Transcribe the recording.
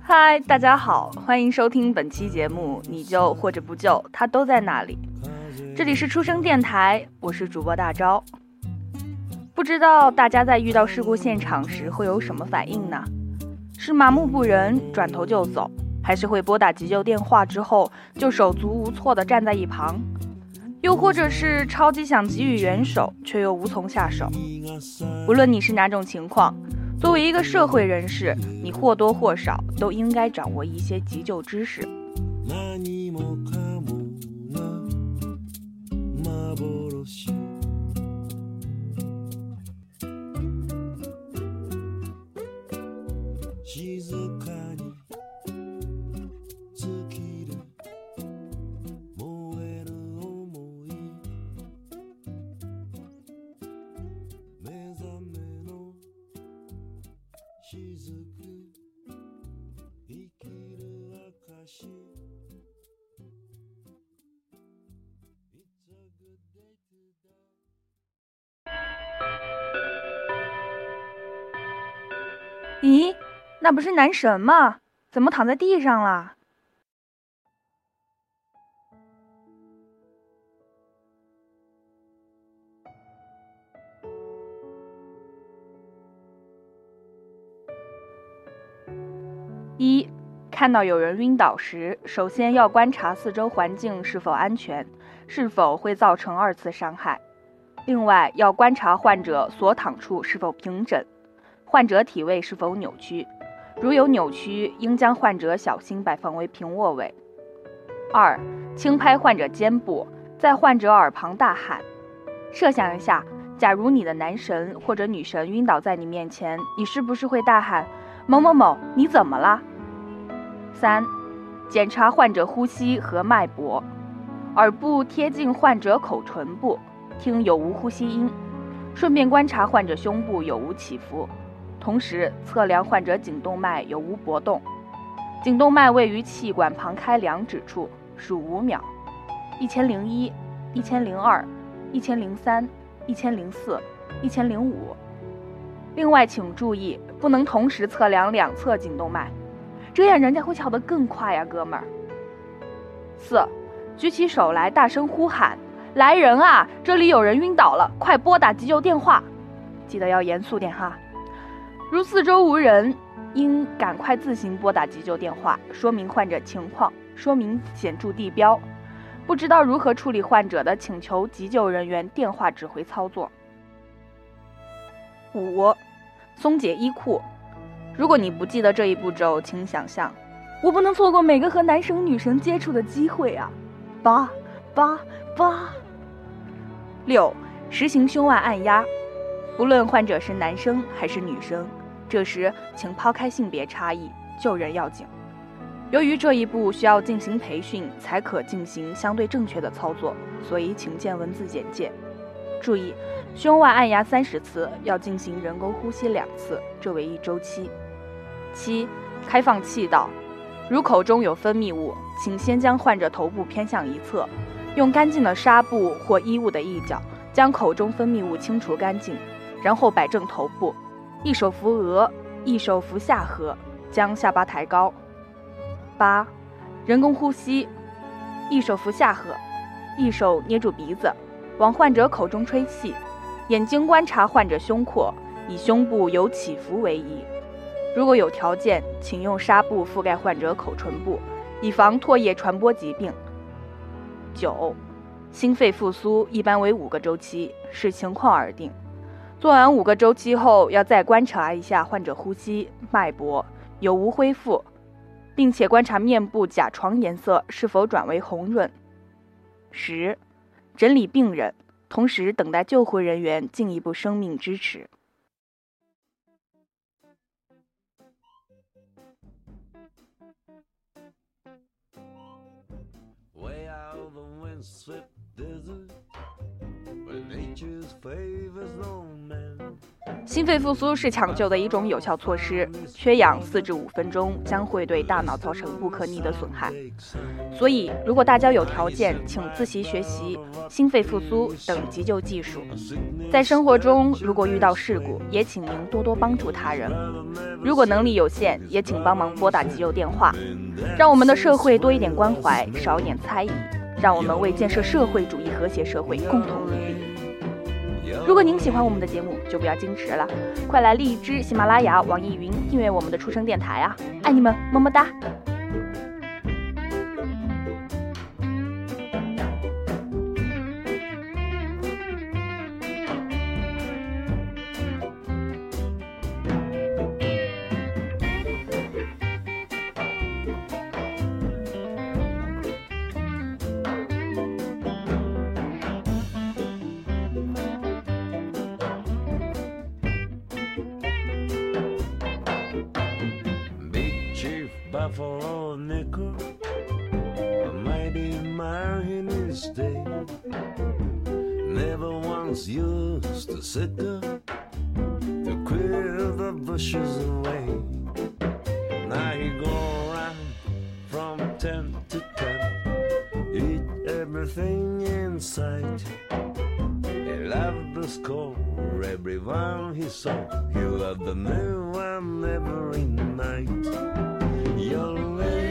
嗨，大家好，欢迎收听本期节目。你救或者不救，他都在那里。这里是出生电台，我是主播大招。不知道大家在遇到事故现场时会有什么反应呢？是麻木不仁，转头就走，还是会拨打急救电话之后就手足无措地站在一旁？又或者是超级想给予援手，却又无从下手？无论你是哪种情况。作为一个社会人士，你或多或少都应该掌握一些急救知识。咦，那不是男神吗？怎么躺在地上了？一，看到有人晕倒时，首先要观察四周环境是否安全，是否会造成二次伤害。另外，要观察患者所躺处是否平整。患者体位是否扭曲？如有扭曲，应将患者小心摆放为平卧位。二，轻拍患者肩部，在患者耳旁大喊。设想一下，假如你的男神或者女神晕倒在你面前，你是不是会大喊“某某某，你怎么了？”三，检查患者呼吸和脉搏，耳部贴近患者口唇部，听有无呼吸音，顺便观察患者胸部有无起伏。同时测量患者颈动脉有无搏动，颈动脉位于气管旁开两指处，数五秒，一千零一、一千零二、一千零三、一千零四、一千零五。另外，请注意不能同时测量两侧颈动脉，这样人家会跳得更快呀，哥们儿。四，举起手来，大声呼喊：“来人啊，这里有人晕倒了，快拨打急救电话！”记得要严肃点哈。如四周无人，应赶快自行拨打急救电话，说明患者情况，说明显著地标。不知道如何处理患者的，请求急救人员电话指挥操作。五，松解衣裤。如果你不记得这一步骤，请想象，我不能错过每个和男神女神接触的机会啊！八八八。六，实行胸外按压。不论患者是男生还是女生，这时请抛开性别差异，救人要紧。由于这一步需要进行培训才可进行相对正确的操作，所以请见文字简介。注意，胸外按压三十次，要进行人工呼吸两次，这为一周期。七，开放气道。如口中有分泌物，请先将患者头部偏向一侧，用干净的纱布或衣物的一角将口中分泌物清除干净。然后摆正头部，一手扶额，一手扶下颌，将下巴抬高。八，人工呼吸，一手扶下颌，一手捏住鼻子，往患者口中吹气，眼睛观察患者胸廓，以胸部有起伏为宜。如果有条件，请用纱布覆盖患者口唇部，以防唾液传播疾病。九，心肺复苏一般为五个周期，视情况而定。做完五个周期后，要再观察一下患者呼吸、脉搏有无恢复，并且观察面部甲床颜色是否转为红润。十，整理病人，同时等待救护人员进一步生命支持。心肺复苏是抢救的一种有效措施，缺氧四至五分钟将会对大脑造成不可逆的损害。所以，如果大家有条件，请自习学习心肺复苏等急救技术。在生活中，如果遇到事故，也请您多多帮助他人。如果能力有限，也请帮忙拨打急救电话，让我们的社会多一点关怀，少一点猜疑，让我们为建设社会主义和谐社会共同努力。如果您喜欢我们的节目，就不要矜持了，快来荔枝、喜马拉雅、网易云订阅我们的出生电台啊！爱你们，么么哒。Buffalo nickel, a mighty man in his day. Never once used a sickle to clear the bushes away. Now he go around from ten to ten, eat everything in sight. He loved the score, everyone he saw. He loved the new one every night. Your way